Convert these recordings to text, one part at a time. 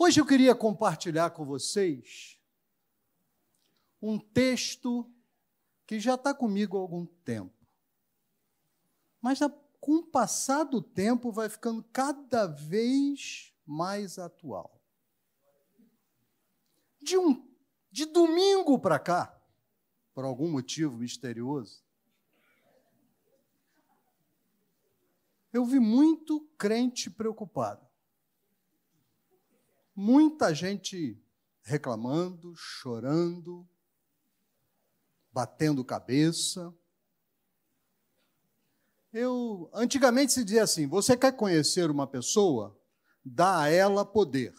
Hoje eu queria compartilhar com vocês um texto que já está comigo há algum tempo. Mas com o passar do tempo vai ficando cada vez mais atual. De, um, de domingo para cá, por algum motivo misterioso, eu vi muito crente preocupado. Muita gente reclamando, chorando, batendo cabeça. Eu antigamente se dizia assim: você quer conhecer uma pessoa, dá a ela poder.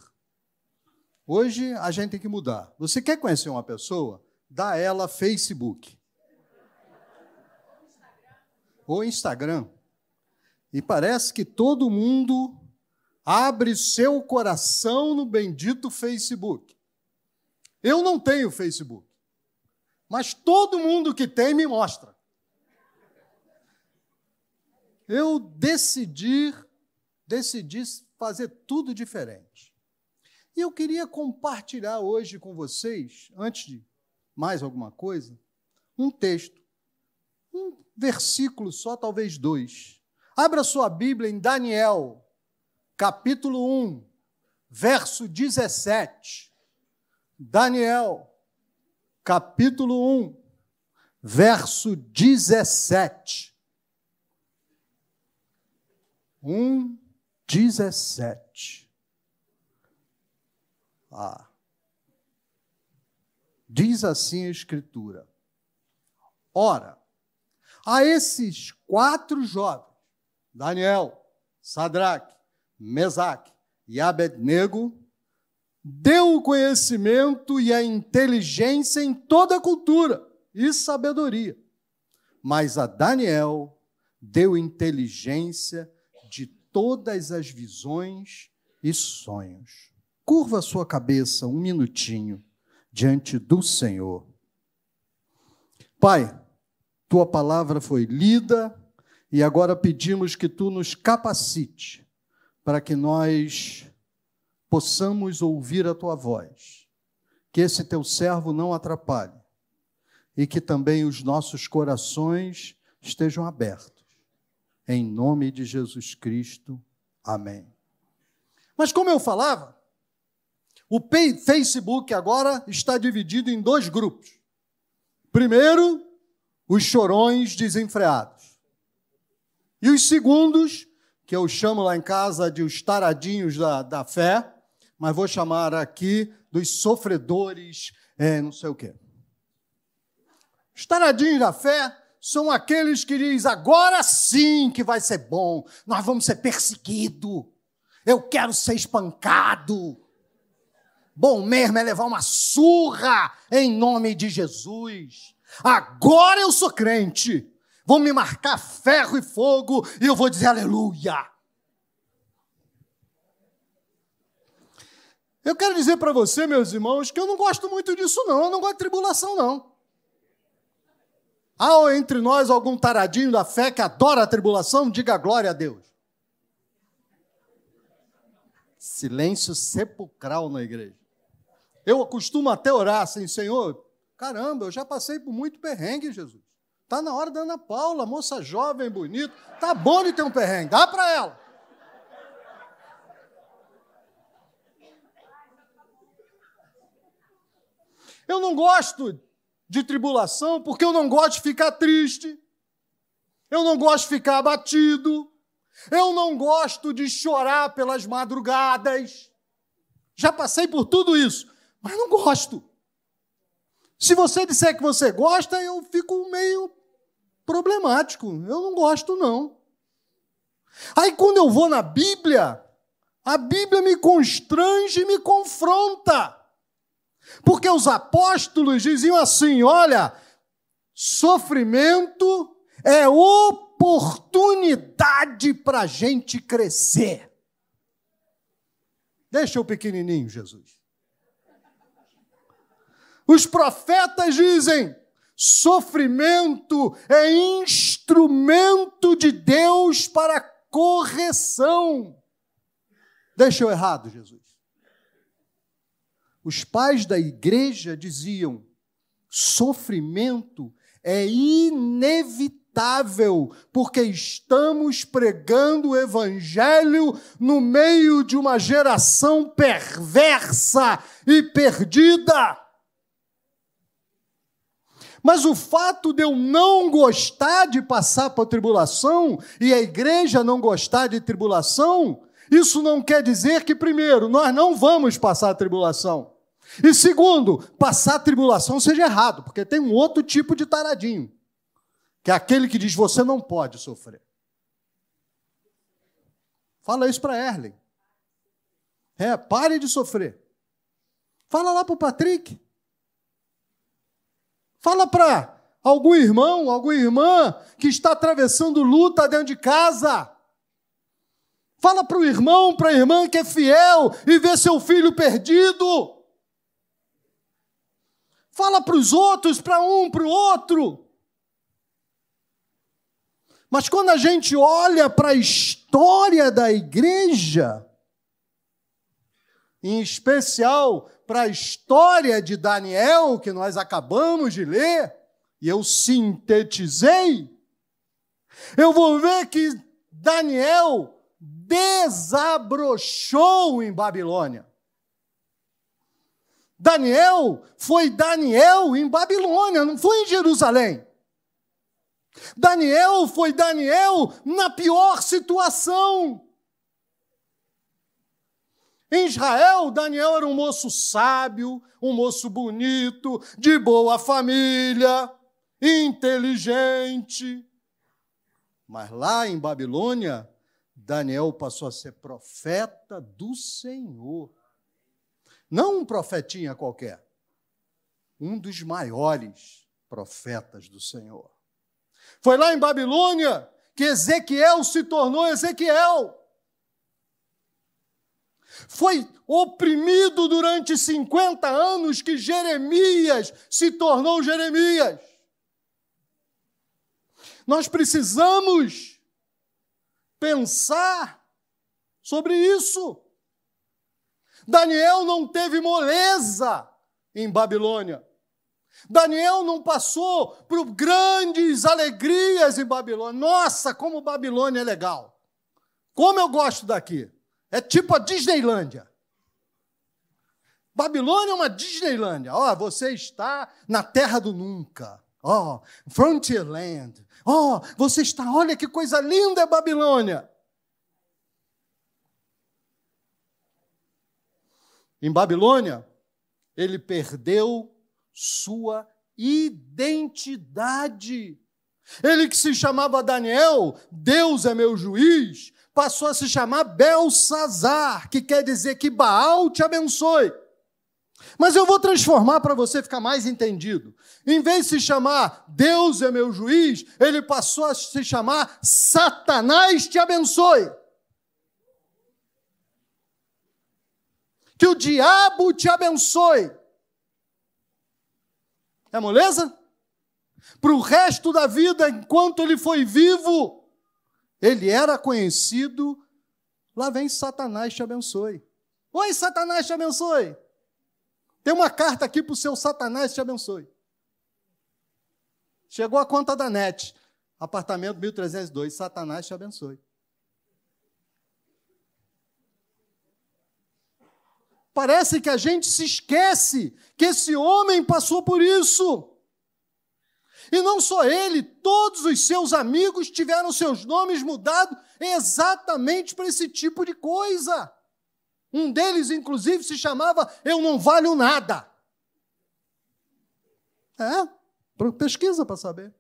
Hoje a gente tem que mudar. Você quer conhecer uma pessoa, dá a ela Facebook. Ou Instagram. E parece que todo mundo abre seu coração no bendito Facebook. Eu não tenho Facebook, mas todo mundo que tem me mostra. Eu decidi, decidi fazer tudo diferente. E eu queria compartilhar hoje com vocês, antes de mais alguma coisa, um texto, um versículo só, talvez dois Abra sua Bíblia em Daniel, capítulo 1, verso 17. Daniel, capítulo 1, verso 17. 1, 17. Ah. Diz assim a Escritura: Ora, a esses quatro jovens, Daniel, Sadraque, Mesaque e Abednego, deu o conhecimento e a inteligência em toda a cultura e sabedoria. Mas a Daniel deu inteligência de todas as visões e sonhos. Curva sua cabeça um minutinho diante do Senhor. Pai, tua palavra foi lida e agora pedimos que tu nos capacite para que nós possamos ouvir a tua voz, que esse teu servo não atrapalhe e que também os nossos corações estejam abertos. Em nome de Jesus Cristo. Amém. Mas como eu falava, o Facebook agora está dividido em dois grupos. Primeiro, os chorões desenfreados. E os segundos, que eu chamo lá em casa de os taradinhos da, da fé, mas vou chamar aqui dos sofredores, é, não sei o quê. Os taradinhos da fé são aqueles que dizem agora sim que vai ser bom, nós vamos ser perseguidos, eu quero ser espancado. Bom mesmo é levar uma surra em nome de Jesus. Agora eu sou crente vão me marcar ferro e fogo e eu vou dizer aleluia. Eu quero dizer para você, meus irmãos, que eu não gosto muito disso, não. Eu não gosto de tribulação, não. Há entre nós algum taradinho da fé que adora a tribulação? Diga glória a Deus. Silêncio sepulcral na igreja. Eu costumo até orar assim, Senhor, caramba, eu já passei por muito perrengue, Jesus. Está na hora da Ana Paula, moça jovem, bonita. Tá bom de ter um perrengue, dá para ela. Eu não gosto de tribulação porque eu não gosto de ficar triste. Eu não gosto de ficar abatido. Eu não gosto de chorar pelas madrugadas. Já passei por tudo isso, mas não gosto. Se você disser que você gosta, eu fico meio problemático. Eu não gosto, não. Aí quando eu vou na Bíblia, a Bíblia me constrange e me confronta. Porque os apóstolos diziam assim: olha, sofrimento é oportunidade para a gente crescer. Deixa o pequenininho, Jesus. Os profetas dizem: Sofrimento é instrumento de Deus para correção. Deixa eu errado, Jesus. Os pais da igreja diziam: sofrimento é inevitável, porque estamos pregando o evangelho no meio de uma geração perversa e perdida. Mas o fato de eu não gostar de passar por tribulação e a igreja não gostar de tribulação, isso não quer dizer que, primeiro, nós não vamos passar a tribulação. E segundo, passar a tribulação seja errado, porque tem um outro tipo de taradinho, que é aquele que diz você não pode sofrer. Fala isso para Erlen. É, pare de sofrer. Fala lá para o Patrick. Fala para algum irmão, alguma irmã que está atravessando luta dentro de casa. Fala para o irmão, para a irmã que é fiel e vê seu filho perdido. Fala para os outros, para um, para o outro. Mas quando a gente olha para a história da igreja, em especial para a história de Daniel, que nós acabamos de ler, e eu sintetizei, eu vou ver que Daniel desabrochou em Babilônia. Daniel foi Daniel em Babilônia, não foi em Jerusalém. Daniel foi Daniel na pior situação. Em Israel, Daniel era um moço sábio, um moço bonito, de boa família, inteligente. Mas lá em Babilônia, Daniel passou a ser profeta do Senhor. Não um profetinha qualquer, um dos maiores profetas do Senhor. Foi lá em Babilônia que Ezequiel se tornou Ezequiel. Foi oprimido durante 50 anos que Jeremias se tornou Jeremias. Nós precisamos pensar sobre isso. Daniel não teve moleza em Babilônia. Daniel não passou por grandes alegrias em Babilônia. Nossa, como Babilônia é legal. Como eu gosto daqui. É tipo a Disneylândia. Babilônia é uma Disneylândia. Ó, oh, você está na terra do nunca. Ó, oh, Frontierland. Ó, oh, você está, olha que coisa linda é Babilônia. Em Babilônia, ele perdeu sua identidade. Ele que se chamava Daniel, Deus é meu juiz, passou a se chamar Belsazar, que quer dizer que Baal te abençoe. Mas eu vou transformar para você ficar mais entendido. Em vez de se chamar Deus é meu juiz, ele passou a se chamar Satanás te abençoe. Que o diabo te abençoe. É moleza? Para o resto da vida, enquanto ele foi vivo, ele era conhecido. Lá vem Satanás te abençoe. Oi, Satanás te abençoe. Tem uma carta aqui para o seu Satanás te abençoe. Chegou a conta da NET. Apartamento 1302, Satanás te abençoe. Parece que a gente se esquece que esse homem passou por isso. E não só ele, todos os seus amigos tiveram seus nomes mudados exatamente para esse tipo de coisa. Um deles, inclusive, se chamava Eu Não Valho Nada. É, pesquisa para saber.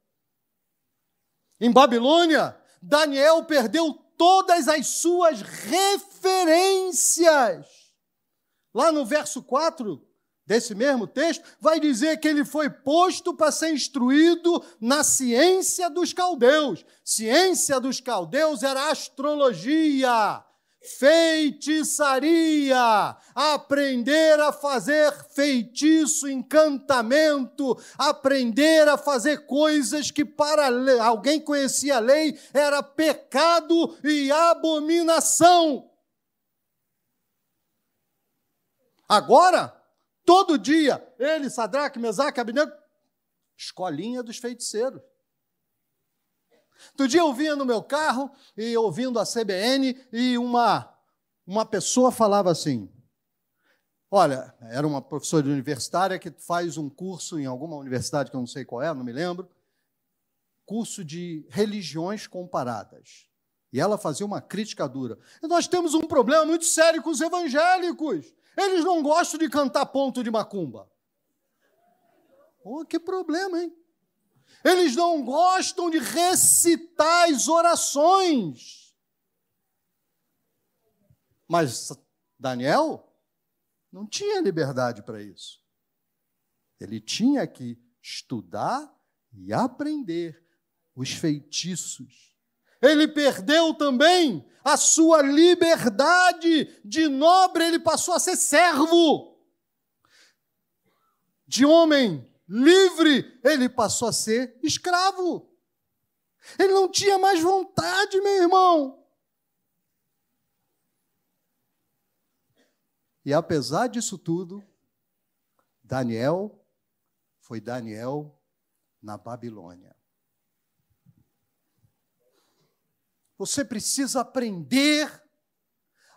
Em Babilônia, Daniel perdeu todas as suas referências. Lá no verso 4 desse mesmo texto, vai dizer que ele foi posto para ser instruído na ciência dos caldeus. Ciência dos caldeus era astrologia, feitiçaria, aprender a fazer feitiço, encantamento, aprender a fazer coisas que para alguém conhecia a lei era pecado e abominação. Agora, todo dia. Ele, Sadraque, Mesaque, Abineu, escolinha dos feiticeiros. Outro dia eu vinha no meu carro e ouvindo a CBN e uma, uma pessoa falava assim: Olha, era uma professora universitária que faz um curso em alguma universidade que eu não sei qual é, não me lembro, curso de religiões comparadas. E ela fazia uma crítica dura. Nós temos um problema muito sério com os evangélicos. Eles não gostam de cantar ponto de macumba. Oh, que problema, hein? Eles não gostam de recitar as orações. Mas Daniel não tinha liberdade para isso. Ele tinha que estudar e aprender os feitiços. Ele perdeu também a sua liberdade de nobre, ele passou a ser servo. De homem livre, ele passou a ser escravo. Ele não tinha mais vontade, meu irmão. E apesar disso tudo, Daniel foi Daniel na Babilônia. Você precisa aprender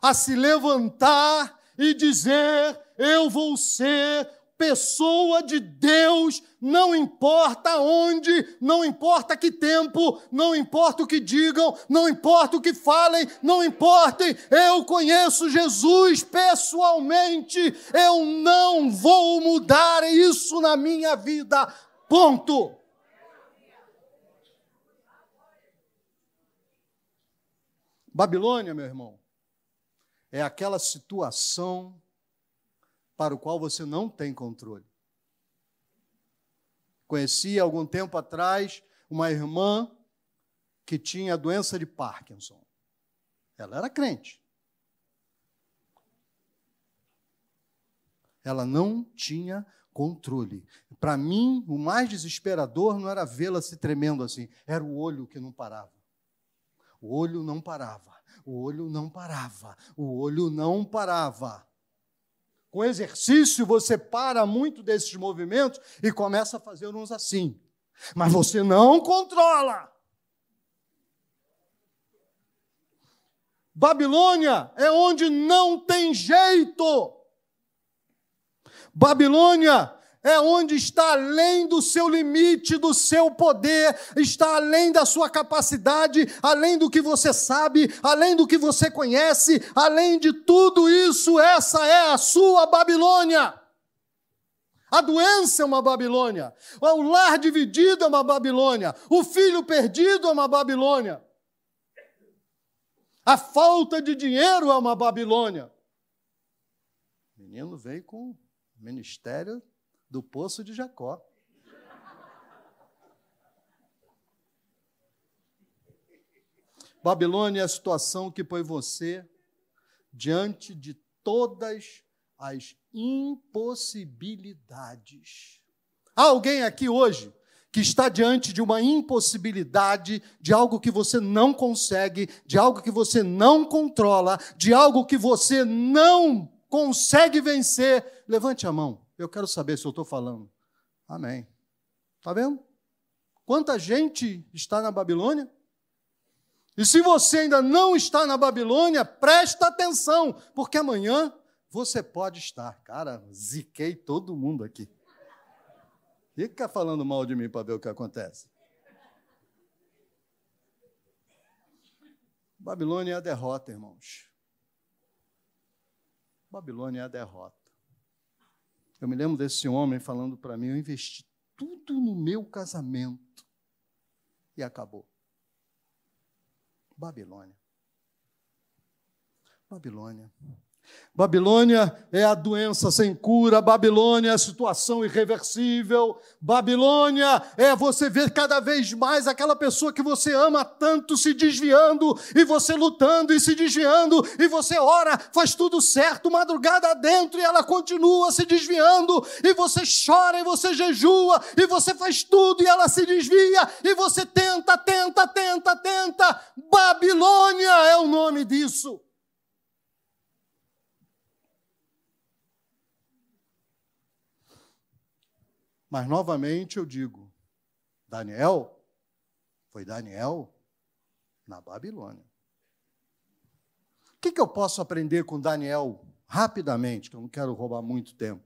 a se levantar e dizer: Eu vou ser pessoa de Deus, não importa onde, não importa que tempo, não importa o que digam, não importa o que falem, não importem, eu conheço Jesus pessoalmente, eu não vou mudar isso na minha vida. Ponto. Babilônia, meu irmão, é aquela situação para o qual você não tem controle. Conheci algum tempo atrás uma irmã que tinha doença de Parkinson. Ela era crente. Ela não tinha controle. Para mim, o mais desesperador não era vê-la se tremendo assim, era o olho que não parava. O olho não parava, o olho não parava, o olho não parava. Com exercício, você para muito desses movimentos e começa a fazer uns assim. Mas você não controla. Babilônia é onde não tem jeito. Babilônia é onde está além do seu limite, do seu poder, está além da sua capacidade, além do que você sabe, além do que você conhece, além de tudo isso, essa é a sua Babilônia. A doença é uma Babilônia, o lar dividido é uma Babilônia, o filho perdido é uma Babilônia, a falta de dinheiro é uma Babilônia. O menino veio com ministério do poço de Jacó. Babilônia é a situação que põe você diante de todas as impossibilidades. Há alguém aqui hoje que está diante de uma impossibilidade, de algo que você não consegue, de algo que você não controla, de algo que você não consegue vencer? Levante a mão. Eu quero saber se eu estou falando. Amém. Está vendo? Quanta gente está na Babilônia? E se você ainda não está na Babilônia, presta atenção, porque amanhã você pode estar. Cara, ziquei todo mundo aqui. Fica falando mal de mim para ver o que acontece. Babilônia é a derrota, irmãos. Babilônia é a derrota. Eu me lembro desse homem falando para mim: eu investi tudo no meu casamento e acabou. Babilônia. Babilônia. Babilônia é a doença sem cura, Babilônia é a situação irreversível, Babilônia é você ver cada vez mais aquela pessoa que você ama tanto se desviando, e você lutando e se desviando, e você ora, faz tudo certo, madrugada dentro, e ela continua se desviando, e você chora, e você jejua, e você faz tudo, e ela se desvia, e você tenta, tenta, tenta, tenta. Babilônia é o nome disso. Mas novamente eu digo: Daniel, foi Daniel na Babilônia. O que, que eu posso aprender com Daniel rapidamente, que eu não quero roubar muito tempo?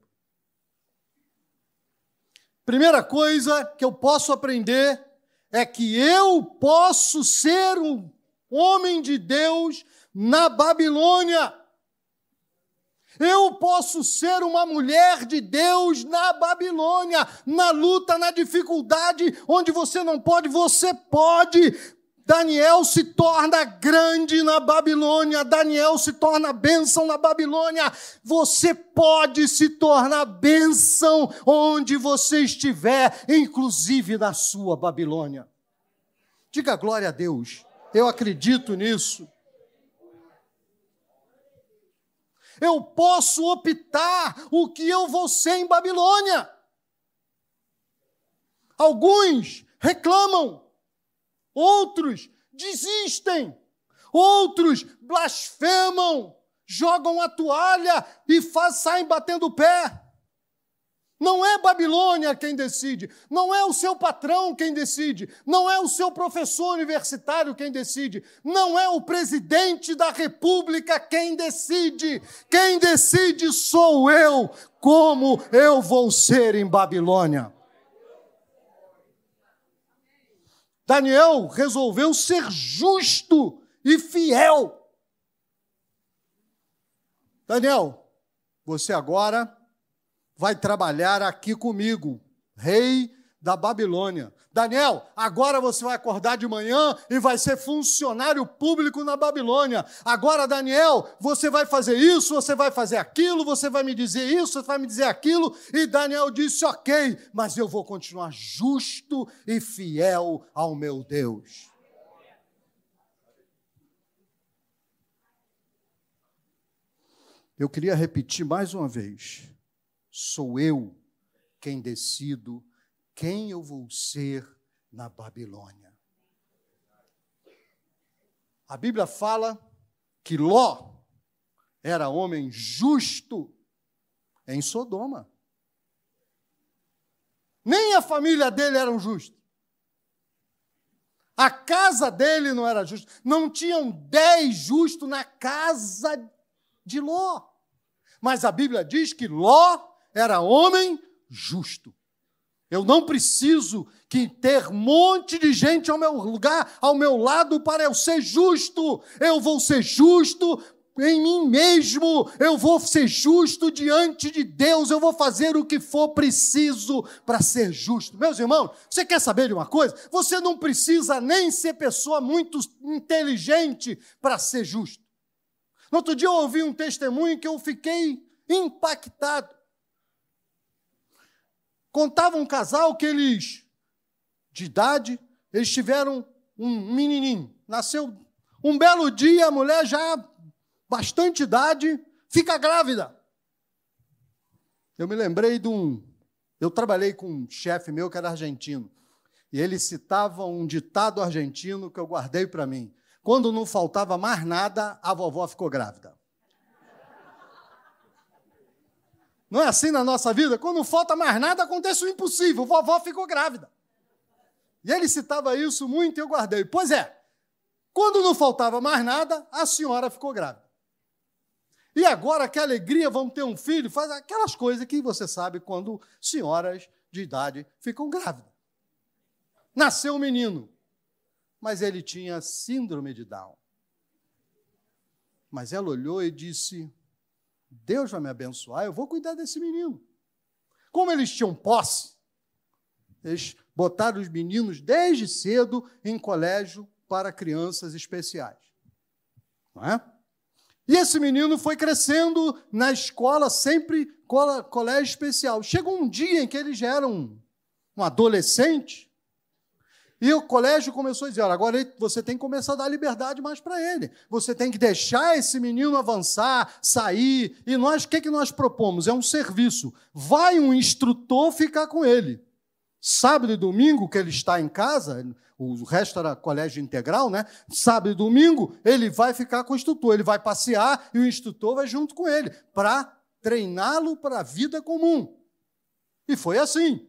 Primeira coisa que eu posso aprender é que eu posso ser um homem de Deus na Babilônia. Eu posso ser uma mulher de Deus na Babilônia, na luta, na dificuldade, onde você não pode, você pode. Daniel se torna grande na Babilônia, Daniel se torna bênção na Babilônia. Você pode se tornar bênção onde você estiver, inclusive na sua Babilônia. Diga glória a Deus, eu acredito nisso. Eu posso optar o que eu vou ser em Babilônia. Alguns reclamam, outros desistem, outros blasfemam, jogam a toalha e saem batendo o pé. Não é Babilônia quem decide, não é o seu patrão quem decide, não é o seu professor universitário quem decide, não é o presidente da república quem decide. Quem decide sou eu, como eu vou ser em Babilônia. Daniel resolveu ser justo e fiel. Daniel, você agora vai trabalhar aqui comigo, rei da Babilônia. Daniel, agora você vai acordar de manhã e vai ser funcionário público na Babilônia. Agora, Daniel, você vai fazer isso, você vai fazer aquilo, você vai me dizer isso, você vai me dizer aquilo. E Daniel disse: Ok, mas eu vou continuar justo e fiel ao meu Deus. Eu queria repetir mais uma vez sou eu quem decido quem eu vou ser na Babilônia. A Bíblia fala que Ló era homem justo em Sodoma. Nem a família dele era justa. A casa dele não era justa. Não tinham dez justos na casa de Ló. Mas a Bíblia diz que Ló era homem justo. Eu não preciso que ter um monte de gente ao meu lugar, ao meu lado para eu ser justo. Eu vou ser justo em mim mesmo, eu vou ser justo diante de Deus, eu vou fazer o que for preciso para ser justo. Meus irmãos, você quer saber de uma coisa? Você não precisa nem ser pessoa muito inteligente para ser justo. No outro dia eu ouvi um testemunho que eu fiquei impactado. Contava um casal que eles, de idade, eles tiveram um menininho. Nasceu um belo dia, a mulher já bastante idade, fica grávida. Eu me lembrei de um. Eu trabalhei com um chefe meu que era argentino. E ele citava um ditado argentino que eu guardei para mim. Quando não faltava mais nada, a vovó ficou grávida. Não é assim na nossa vida? Quando não falta mais nada, acontece o impossível. Vovó ficou grávida. E ele citava isso muito e eu guardei. Pois é, quando não faltava mais nada, a senhora ficou grávida. E agora, que alegria, vamos ter um filho, faz aquelas coisas que você sabe quando senhoras de idade ficam grávidas. Nasceu um menino, mas ele tinha síndrome de Down. Mas ela olhou e disse: Deus vai me abençoar, eu vou cuidar desse menino. Como eles tinham posse, eles botaram os meninos desde cedo em colégio para crianças especiais. Não é? E esse menino foi crescendo na escola, sempre colégio especial. Chegou um dia em que ele já era um, um adolescente, e o colégio começou a dizer: agora você tem que começar a dar liberdade mais para ele. Você tem que deixar esse menino avançar, sair. E nós, o que, que nós propomos? É um serviço. Vai um instrutor ficar com ele. Sábado e domingo, que ele está em casa, o resto era colégio integral, né? Sábado e domingo, ele vai ficar com o instrutor, ele vai passear e o instrutor vai junto com ele, para treiná-lo para a vida comum. E foi assim.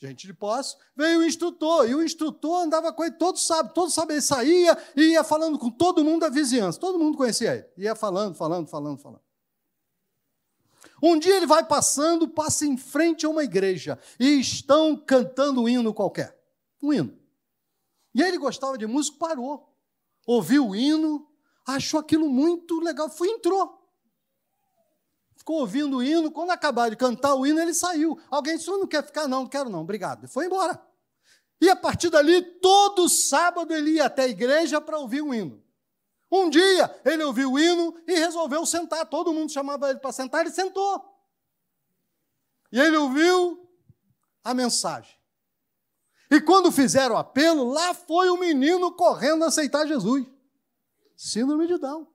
Gente de posse, veio o instrutor, e o instrutor andava com ele todo sábado, todo sábado ele saía e ia falando com todo mundo da vizinhança, todo mundo conhecia ele, ia falando, falando, falando, falando. Um dia ele vai passando, passa em frente a uma igreja e estão cantando um hino qualquer. Um hino. E ele gostava de música, parou. Ouviu o hino, achou aquilo muito legal, foi entrou. Ficou ouvindo o hino, quando acabar de cantar o hino, ele saiu. Alguém disse: não quer ficar? Não, não quero não, obrigado. E foi embora. E a partir dali, todo sábado ele ia até a igreja para ouvir o hino. Um dia ele ouviu o hino e resolveu sentar. Todo mundo chamava ele para sentar, ele sentou. E ele ouviu a mensagem. E quando fizeram o apelo, lá foi o menino correndo aceitar Jesus. Síndrome de Down.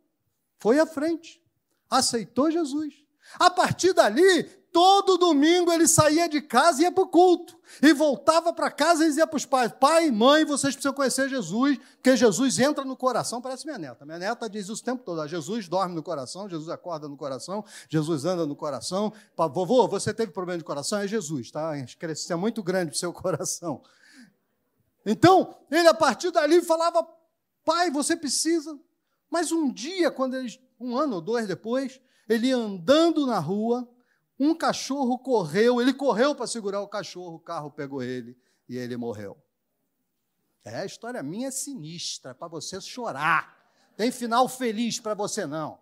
Foi à frente. Aceitou Jesus. A partir dali, Todo domingo ele saía de casa e ia para o culto. E voltava para casa e dizia para os pais: Pai, mãe, vocês precisam conhecer Jesus, porque Jesus entra no coração. Parece minha neta. Minha neta diz isso o tempo todo: Jesus dorme no coração, Jesus acorda no coração, Jesus anda no coração. Vovô, você teve problema de coração? É Jesus, tá? Crescia muito grande para o seu coração. Então, ele a partir dali falava: Pai, você precisa. Mas um dia, quando ele, um ano ou dois depois, ele andando na rua, um cachorro correu, ele correu para segurar o cachorro, o carro pegou ele e ele morreu. É, a história minha é sinistra, para você chorar. Tem final feliz para você não.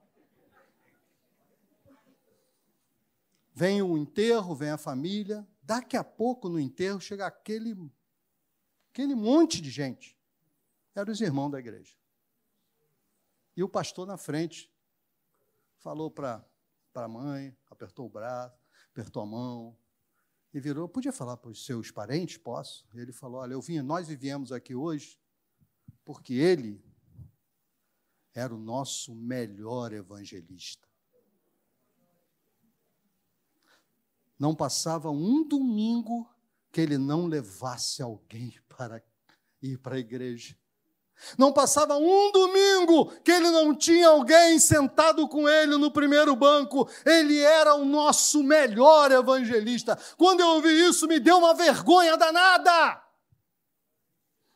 Vem o enterro, vem a família. Daqui a pouco no enterro chega aquele, aquele monte de gente. Eram os irmãos da igreja. E o pastor na frente falou para a mãe, apertou o braço, apertou a mão e virou. Podia falar para os seus parentes? Posso. Ele falou: Olha, eu vim, nós viemos aqui hoje porque ele era o nosso melhor evangelista. Não passava um domingo que ele não levasse alguém para ir para a igreja. Não passava um domingo que ele não tinha alguém sentado com ele no primeiro banco. Ele era o nosso melhor evangelista. Quando eu ouvi isso, me deu uma vergonha danada.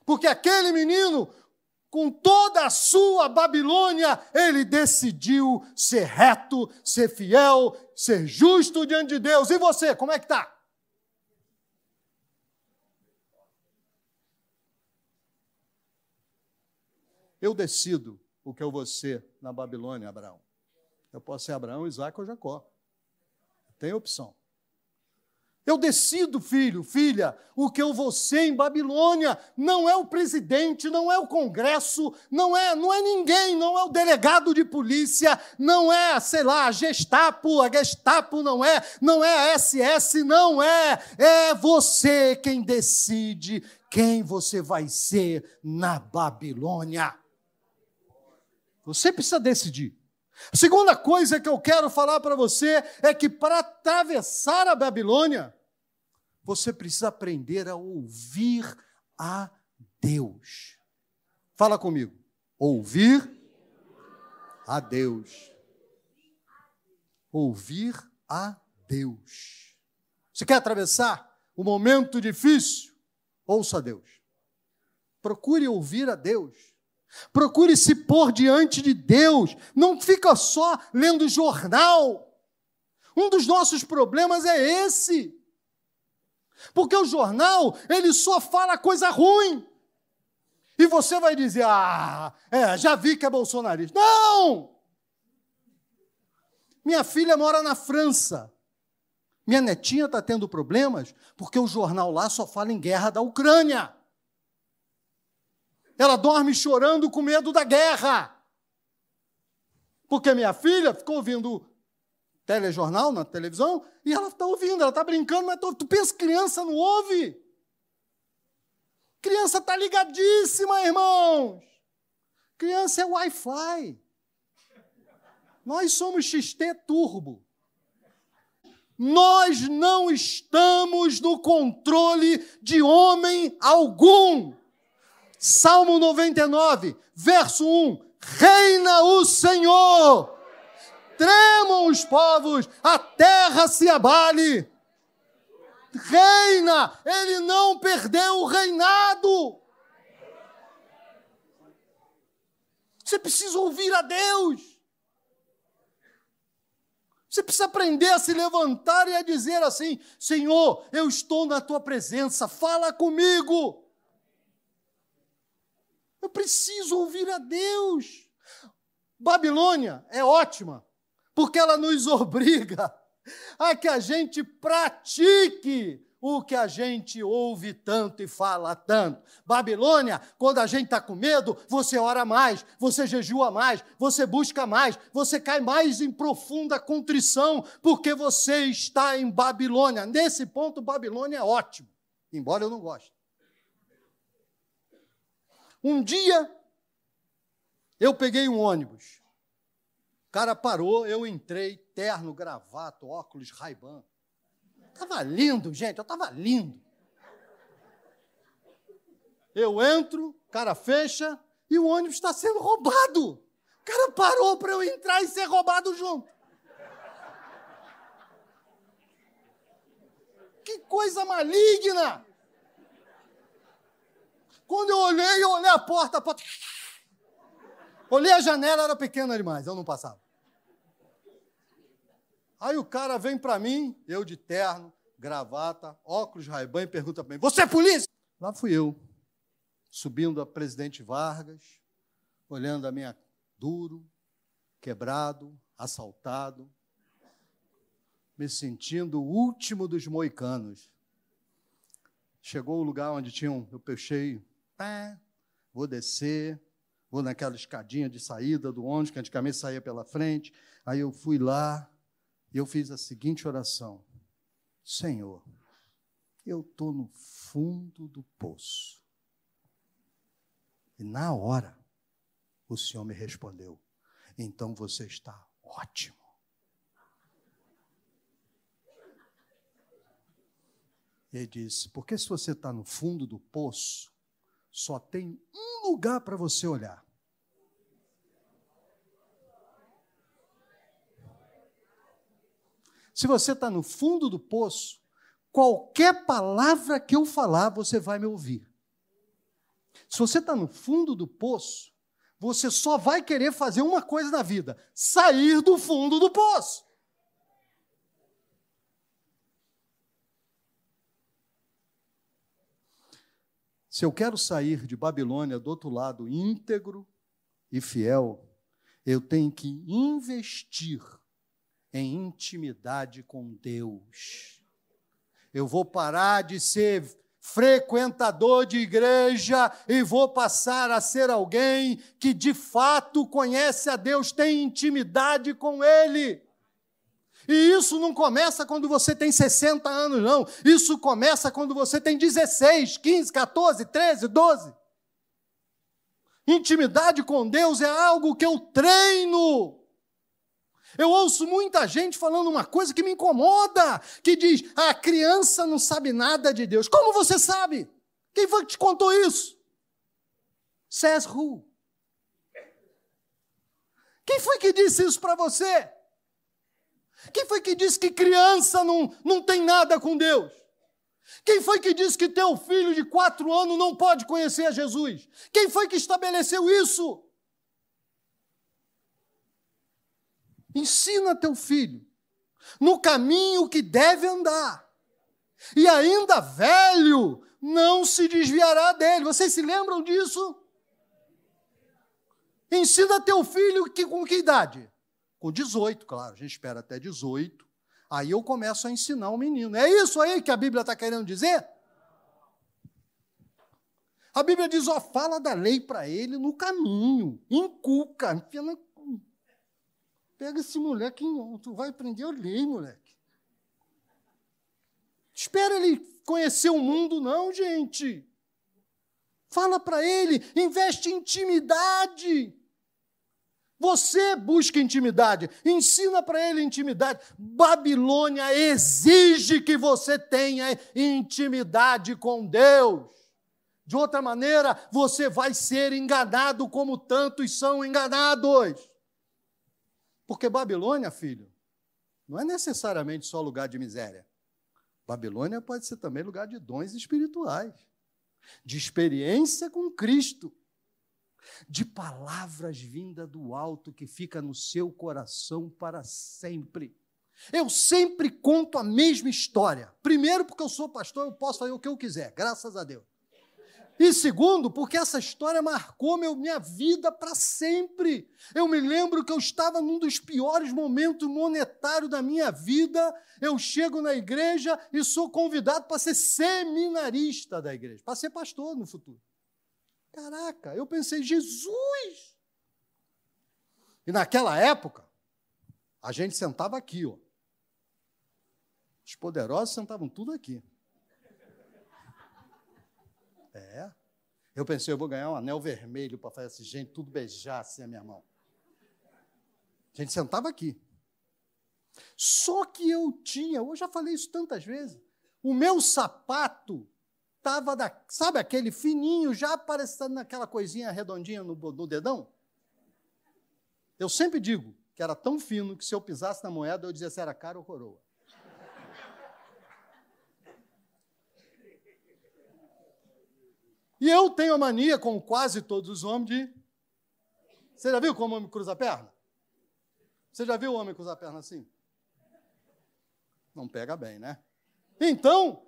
Porque aquele menino, com toda a sua Babilônia, ele decidiu ser reto, ser fiel, ser justo diante de Deus. E você, como é que está? Eu decido o que eu vou ser na Babilônia, Abraão. Eu posso ser Abraão, Isaac ou Jacó. Tem opção. Eu decido, filho, filha, o que eu vou ser em Babilônia. Não é o presidente, não é o Congresso, não é, não é ninguém, não é o delegado de polícia, não é, sei lá, a Gestapo, a Gestapo não é, não é a SS, não é. É você quem decide quem você vai ser na Babilônia. Você precisa decidir. A segunda coisa que eu quero falar para você é que para atravessar a Babilônia, você precisa aprender a ouvir a Deus. Fala comigo. Ouvir a Deus. Ouvir a Deus. Você quer atravessar o momento difícil? Ouça a Deus. Procure ouvir a Deus. Procure se pôr diante de Deus. Não fica só lendo jornal. Um dos nossos problemas é esse. Porque o jornal, ele só fala coisa ruim. E você vai dizer: "Ah, é, já vi que é bolsonarista". Não! Minha filha mora na França. Minha netinha está tendo problemas porque o jornal lá só fala em guerra da Ucrânia. Ela dorme chorando com medo da guerra. Porque minha filha ficou ouvindo telejornal na televisão e ela está ouvindo, ela está brincando, mas tu, pensa criança não ouve? Criança está ligadíssima, irmãos. Criança é Wi-Fi. Nós somos XT turbo. Nós não estamos no controle de homem algum. Salmo 99, verso 1: Reina o Senhor, tremam os povos, a terra se abale. reina, ele não perdeu o reinado. Você precisa ouvir a Deus. Você precisa aprender a se levantar e a dizer assim: Senhor, eu estou na tua presença, fala comigo. Eu preciso ouvir a Deus. Babilônia é ótima, porque ela nos obriga a que a gente pratique o que a gente ouve tanto e fala tanto. Babilônia, quando a gente está com medo, você ora mais, você jejua mais, você busca mais, você cai mais em profunda contrição, porque você está em Babilônia. Nesse ponto, Babilônia é ótimo, embora eu não goste. Um dia, eu peguei um ônibus. O cara parou, eu entrei, terno, gravato, óculos, raibã. Estava lindo, gente, eu estava lindo. Eu entro, o cara fecha e o ônibus está sendo roubado. O cara parou para eu entrar e ser roubado junto. Que coisa maligna! Quando eu olhei, eu olhei a porta, a porta. Olhei a janela, era pequena demais, eu não passava. Aí o cara vem para mim, eu de terno, gravata, óculos Ray-Ban e pergunta para mim: Você é polícia? Lá fui eu, subindo a Presidente Vargas, olhando a minha duro, quebrado, assaltado, me sentindo o último dos moicanos. Chegou o lugar onde tinha um, eu fechei, pá, vou descer, vou naquela escadinha de saída do ônibus, que antigamente saía pela frente. Aí eu fui lá, e eu fiz a seguinte oração: Senhor, eu estou no fundo do poço. E na hora, o Senhor me respondeu: então você está ótimo. Ele disse: porque se você está no fundo do poço, só tem um lugar para você olhar. Se você está no fundo do poço, qualquer palavra que eu falar, você vai me ouvir. Se você está no fundo do poço, você só vai querer fazer uma coisa na vida: sair do fundo do poço. Se eu quero sair de Babilônia do outro lado íntegro e fiel, eu tenho que investir em intimidade com Deus. Eu vou parar de ser frequentador de igreja e vou passar a ser alguém que de fato conhece a Deus, tem intimidade com Ele. E isso não começa quando você tem 60 anos, não. Isso começa quando você tem 16, 15, 14, 13, 12. Intimidade com Deus é algo que eu treino. Eu ouço muita gente falando uma coisa que me incomoda, que diz: a criança não sabe nada de Deus. Como você sabe? Quem foi que te contou isso? Says who? Quem foi que disse isso para você? Quem foi que disse que criança não, não tem nada com Deus? Quem foi que disse que teu filho de quatro anos não pode conhecer a Jesus? Quem foi que estabeleceu isso? Ensina teu filho no caminho que deve andar. E ainda velho, não se desviará dele. Vocês se lembram disso? Ensina teu filho que, com que idade? Com 18, claro, a gente espera até 18. Aí eu começo a ensinar o menino. É isso aí que a Bíblia está querendo dizer? A Bíblia diz: ó, fala da lei para ele no caminho, inculca, enfia na Pega esse moleque, tu vai aprender a ler, moleque. Espera ele conhecer o mundo, não, gente. Fala para ele, investe intimidade. Você busca intimidade, ensina para ele intimidade. Babilônia exige que você tenha intimidade com Deus. De outra maneira, você vai ser enganado como tantos são enganados. Porque Babilônia, filho, não é necessariamente só lugar de miséria. Babilônia pode ser também lugar de dons espirituais, de experiência com Cristo, de palavras vindas do alto que fica no seu coração para sempre. Eu sempre conto a mesma história. Primeiro, porque eu sou pastor, eu posso fazer o que eu quiser, graças a Deus. E segundo, porque essa história marcou meu, minha vida para sempre. Eu me lembro que eu estava num dos piores momentos monetários da minha vida. Eu chego na igreja e sou convidado para ser seminarista da igreja, para ser pastor no futuro. Caraca, eu pensei, Jesus! E naquela época, a gente sentava aqui, ó. Os poderosos sentavam tudo aqui. É. Eu pensei, eu vou ganhar um anel vermelho para fazer assim, gente, tudo beijar assim a minha mão. A gente sentava aqui. Só que eu tinha, eu já falei isso tantas vezes, o meu sapato estava da, sabe aquele fininho, já aparecendo naquela coisinha redondinha no, no dedão? Eu sempre digo que era tão fino que se eu pisasse na moeda, eu dizia se era cara ou coroa. E eu tenho a mania, como quase todos os homens, de. Você já viu como o homem cruza a perna? Você já viu o homem cruzar a perna assim? Não pega bem, né? Então,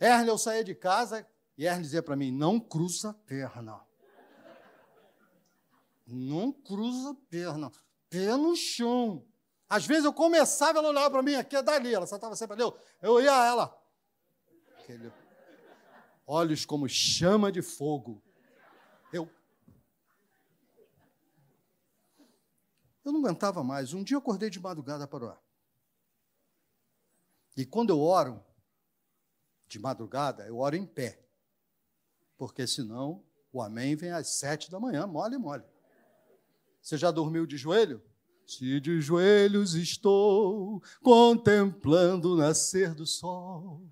Ernest, eu saía de casa e Ernest dizia para mim: não cruza a perna. Não cruza a perna. Pé no chão. Às vezes eu começava, ela olhava para mim, aqui é dali, ela só estava sempre ali. Eu ia a ela. Aquele olhos como chama de fogo. Eu. Eu não aguentava mais. Um dia eu acordei de madrugada para orar. E quando eu oro, de madrugada, eu oro em pé. Porque senão o amém vem às sete da manhã, mole, mole. Você já dormiu de joelho? Se de joelhos estou contemplando o nascer do sol.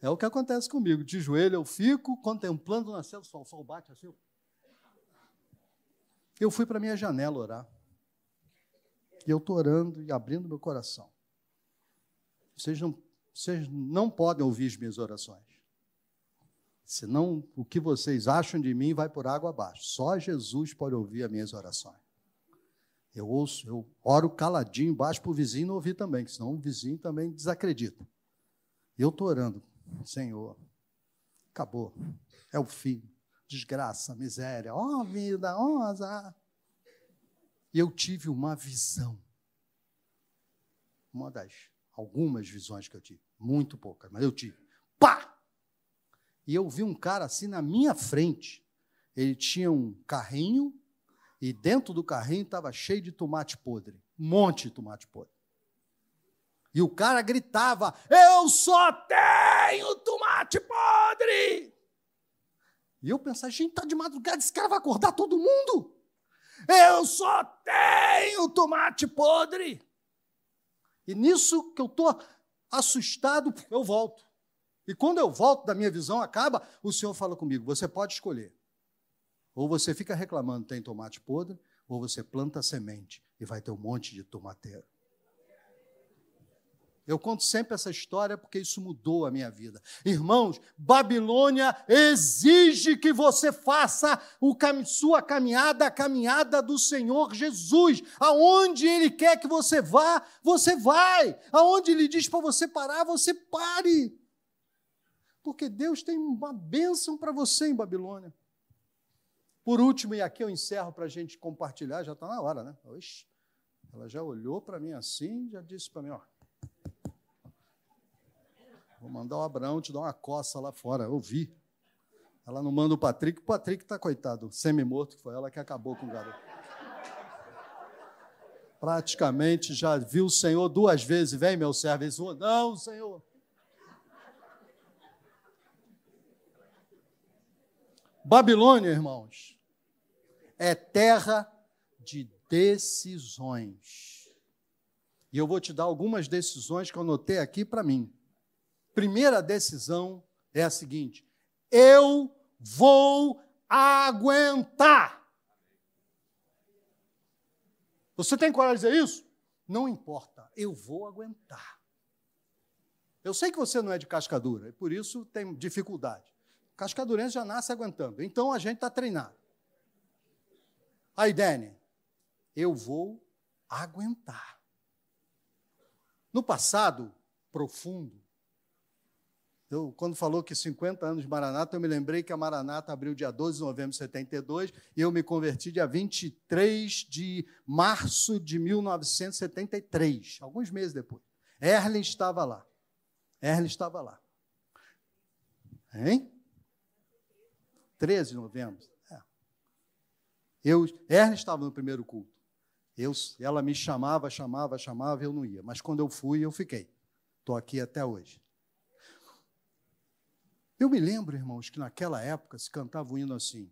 É o que acontece comigo. De joelho eu fico contemplando o nascer do sol. O sol bate assim. Eu fui para minha janela orar. E eu estou orando e abrindo meu coração. Vocês não, vocês não podem ouvir as minhas orações. Senão, o que vocês acham de mim vai por água abaixo. Só Jesus pode ouvir as minhas orações. Eu ouço, eu oro caladinho embaixo para o vizinho não ouvir também, senão o vizinho também desacredita. Eu estou orando. Senhor, acabou. É o fim. Desgraça, miséria, ó oh, vida, ó oh, azar. E eu tive uma visão. Uma das algumas visões que eu tive. Muito poucas, mas eu tive. Pá! E eu vi um cara assim na minha frente. Ele tinha um carrinho e dentro do carrinho estava cheio de tomate podre. Um monte de tomate podre. E o cara gritava: Eu só tenho tomate podre! E eu pensava: gente, está de madrugada, esse cara vai acordar todo mundo? Eu só tenho tomate podre! E nisso que eu estou assustado, eu volto. E quando eu volto da minha visão acaba, o Senhor fala comigo: você pode escolher. Ou você fica reclamando tem tomate podre, ou você planta semente e vai ter um monte de tomateiro. Eu conto sempre essa história porque isso mudou a minha vida. Irmãos, Babilônia exige que você faça cam sua caminhada, a caminhada do Senhor Jesus. Aonde Ele quer que você vá, você vai. Aonde Ele diz para você parar, você pare. Porque Deus tem uma bênção para você em Babilônia. Por último, e aqui eu encerro para a gente compartilhar, já está na hora, né? Oxe, ela já olhou para mim assim, já disse para mim, ó, Vou mandar o Abraão te dar uma coça lá fora. Eu vi. Ela não manda o Patrick. O Patrick está coitado, semi-morto, que foi ela que acabou com o garoto. Praticamente já viu o Senhor duas vezes. Vem, meu servo. Ele falou, não, Senhor. Babilônia, irmãos, é terra de decisões. E eu vou te dar algumas decisões que eu anotei aqui para mim primeira decisão é a seguinte: eu vou aguentar. Você tem coragem de dizer isso? Não importa, eu vou aguentar. Eu sei que você não é de cascadura, e por isso tem dificuldade. Cascadurense já nasce aguentando. Então a gente está treinado. Aí, Dani, eu vou aguentar. No passado profundo, eu, quando falou que 50 anos de Maranata, eu me lembrei que a Maranata abriu dia 12 de novembro de 72 e eu me converti dia 23 de março de 1973, alguns meses depois. Erlen estava lá. Erlen estava lá. Hein? 13 de novembro. É. Eu, Erlen estava no primeiro culto. Eu, ela me chamava, chamava, chamava, eu não ia. Mas quando eu fui, eu fiquei. Estou aqui até hoje. Eu me lembro, irmãos, que naquela época se cantava o hino assim: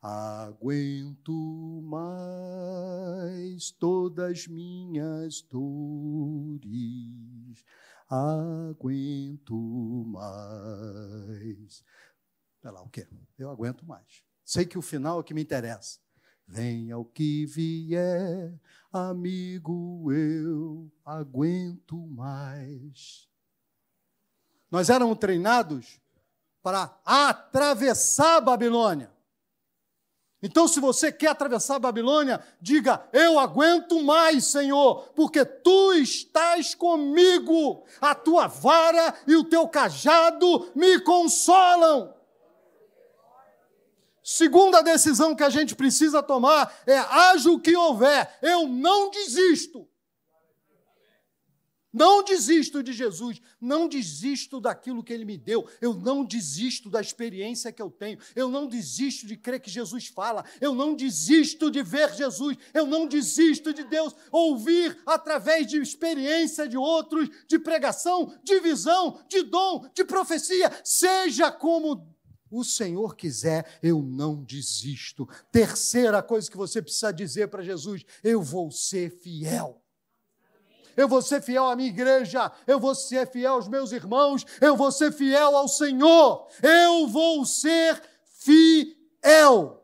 Aguento mais todas minhas dores, aguento mais. Sei lá o quê? Eu aguento mais. Sei que o final é o que me interessa. Venha o que vier, amigo, eu aguento mais. Nós éramos treinados para atravessar a Babilônia. Então, se você quer atravessar a Babilônia, diga: Eu aguento mais, Senhor, porque tu estás comigo, a tua vara e o teu cajado me consolam. Segunda decisão que a gente precisa tomar é: haja o que houver, eu não desisto. Não desisto de Jesus, não desisto daquilo que Ele me deu, eu não desisto da experiência que eu tenho, eu não desisto de crer que Jesus fala, eu não desisto de ver Jesus, eu não desisto de Deus ouvir através de experiência de outros, de pregação, de visão, de dom, de profecia, seja como o Senhor quiser, eu não desisto. Terceira coisa que você precisa dizer para Jesus: eu vou ser fiel eu vou ser fiel à minha igreja, eu vou ser fiel aos meus irmãos, eu vou ser fiel ao Senhor, eu vou ser fiel.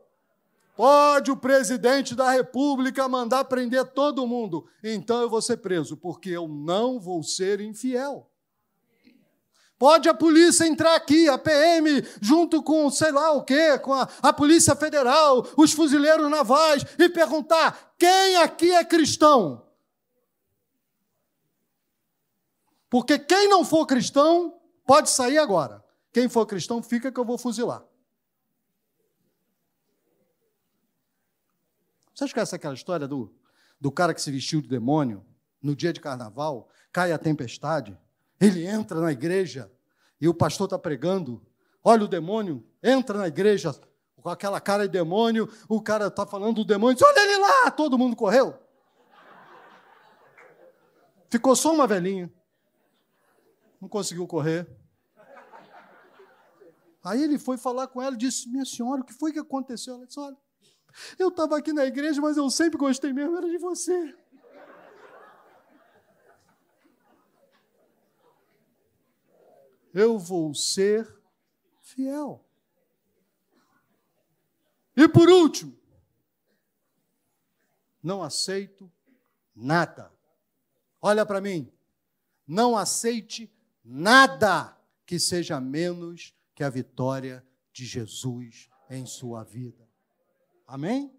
Pode o presidente da República mandar prender todo mundo, então eu vou ser preso, porque eu não vou ser infiel. Pode a polícia entrar aqui, a PM, junto com sei lá o quê, com a, a Polícia Federal, os fuzileiros navais, e perguntar: quem aqui é cristão? Porque quem não for cristão pode sair agora. Quem for cristão, fica que eu vou fuzilar. Vocês conhecem aquela história do, do cara que se vestiu de demônio no dia de carnaval, cai a tempestade, ele entra na igreja e o pastor está pregando. Olha o demônio, entra na igreja com aquela cara de demônio, o cara está falando do demônio, diz, olha ele lá, todo mundo correu. Ficou só uma velhinha não conseguiu correr. Aí ele foi falar com ela e disse: Minha senhora, o que foi que aconteceu? Ela disse: Olha, eu estava aqui na igreja, mas eu sempre gostei mesmo, era de você. Eu vou ser fiel. E por último, não aceito nada. Olha para mim, não aceite nada que seja menos que a vitória de Jesus em sua vida. Amém?